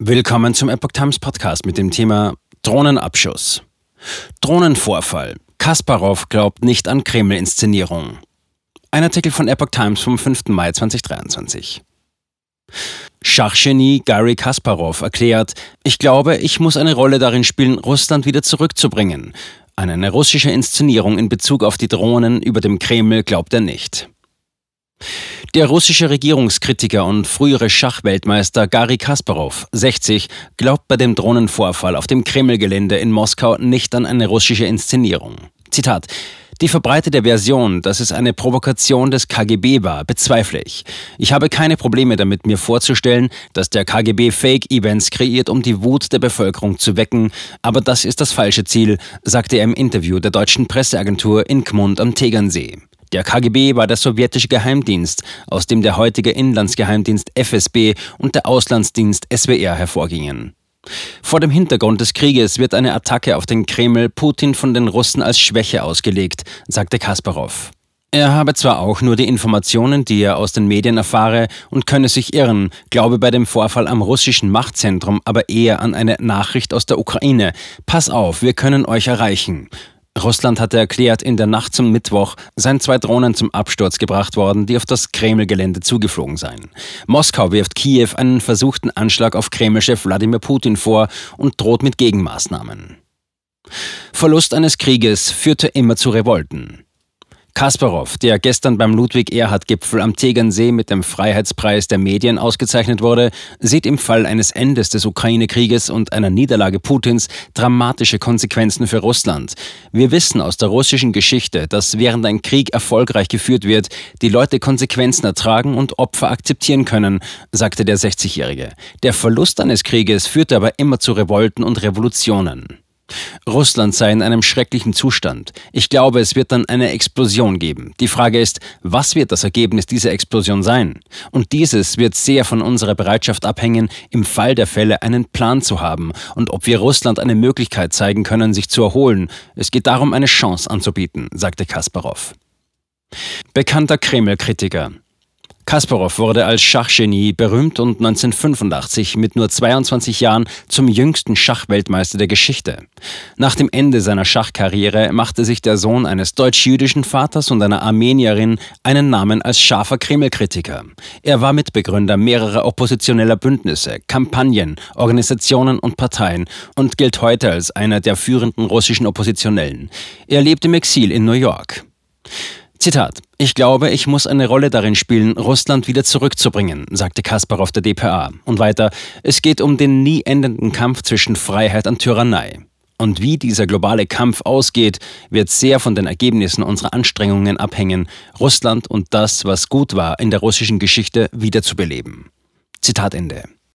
Willkommen zum Epoch Times Podcast mit dem Thema Drohnenabschuss. Drohnenvorfall. Kasparov glaubt nicht an Kreml-Inszenierung. Ein Artikel von Epoch Times vom 5. Mai 2023. Schachgenie Gary Kasparov erklärt, ich glaube, ich muss eine Rolle darin spielen, Russland wieder zurückzubringen. An eine russische Inszenierung in Bezug auf die Drohnen über dem Kreml glaubt er nicht. Der russische Regierungskritiker und frühere Schachweltmeister Gary Kasparov, 60, glaubt bei dem Drohnenvorfall auf dem Kremlgelände in Moskau nicht an eine russische Inszenierung. Zitat die verbreitete Version, dass es eine Provokation des KGB war, bezweifle ich. Ich habe keine Probleme damit, mir vorzustellen, dass der KGB Fake-Events kreiert, um die Wut der Bevölkerung zu wecken, aber das ist das falsche Ziel, sagte er im Interview der deutschen Presseagentur in Gmund am Tegernsee. Der KGB war der sowjetische Geheimdienst, aus dem der heutige Inlandsgeheimdienst FSB und der Auslandsdienst SWR hervorgingen. Vor dem Hintergrund des Krieges wird eine Attacke auf den Kreml Putin von den Russen als Schwäche ausgelegt, sagte Kasparov. Er habe zwar auch nur die Informationen, die er aus den Medien erfahre, und könne sich irren, glaube bei dem Vorfall am russischen Machtzentrum aber eher an eine Nachricht aus der Ukraine. Pass auf, wir können euch erreichen. Russland hatte erklärt, in der Nacht zum Mittwoch seien zwei Drohnen zum Absturz gebracht worden, die auf das Kreml-Gelände zugeflogen seien. Moskau wirft Kiew einen versuchten Anschlag auf Kremlchef Wladimir Putin vor und droht mit Gegenmaßnahmen. Verlust eines Krieges führte immer zu Revolten. Kasparov, der gestern beim Ludwig-Erhard-Gipfel am Tegernsee mit dem Freiheitspreis der Medien ausgezeichnet wurde, sieht im Fall eines Endes des Ukraine-Krieges und einer Niederlage Putins dramatische Konsequenzen für Russland. Wir wissen aus der russischen Geschichte, dass während ein Krieg erfolgreich geführt wird, die Leute Konsequenzen ertragen und Opfer akzeptieren können, sagte der 60-Jährige. Der Verlust eines Krieges führte aber immer zu Revolten und Revolutionen. Russland sei in einem schrecklichen Zustand. Ich glaube, es wird dann eine Explosion geben. Die Frage ist, was wird das Ergebnis dieser Explosion sein? Und dieses wird sehr von unserer Bereitschaft abhängen, im Fall der Fälle einen Plan zu haben und ob wir Russland eine Möglichkeit zeigen können, sich zu erholen. Es geht darum, eine Chance anzubieten, sagte Kasparov. Bekannter Kreml-Kritiker. Kasparov wurde als Schachgenie berühmt und 1985 mit nur 22 Jahren zum jüngsten Schachweltmeister der Geschichte. Nach dem Ende seiner Schachkarriere machte sich der Sohn eines deutsch-jüdischen Vaters und einer Armenierin einen Namen als scharfer Kreml-Kritiker. Er war Mitbegründer mehrerer oppositioneller Bündnisse, Kampagnen, Organisationen und Parteien und gilt heute als einer der führenden russischen Oppositionellen. Er lebt im Exil in New York. Zitat. Ich glaube, ich muss eine Rolle darin spielen, Russland wieder zurückzubringen, sagte Kasparov der DPA. Und weiter, es geht um den nie endenden Kampf zwischen Freiheit und Tyrannei. Und wie dieser globale Kampf ausgeht, wird sehr von den Ergebnissen unserer Anstrengungen abhängen, Russland und das, was gut war in der russischen Geschichte, wiederzubeleben. Zitat Ende.